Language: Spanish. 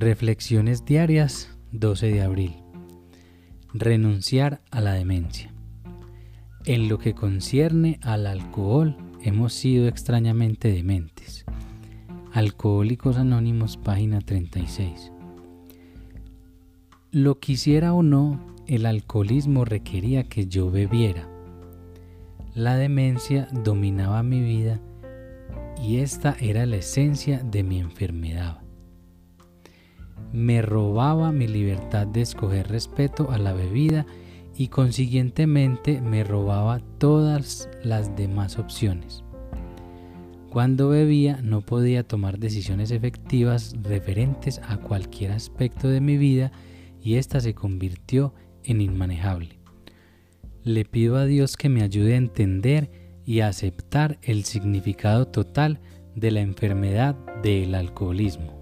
Reflexiones diarias 12 de abril. Renunciar a la demencia. En lo que concierne al alcohol, hemos sido extrañamente dementes. Alcohólicos Anónimos, página 36. Lo quisiera o no, el alcoholismo requería que yo bebiera. La demencia dominaba mi vida y esta era la esencia de mi enfermedad me robaba mi libertad de escoger respeto a la bebida y consiguientemente me robaba todas las demás opciones. Cuando bebía no podía tomar decisiones efectivas referentes a cualquier aspecto de mi vida y ésta se convirtió en inmanejable. Le pido a Dios que me ayude a entender y a aceptar el significado total de la enfermedad del alcoholismo.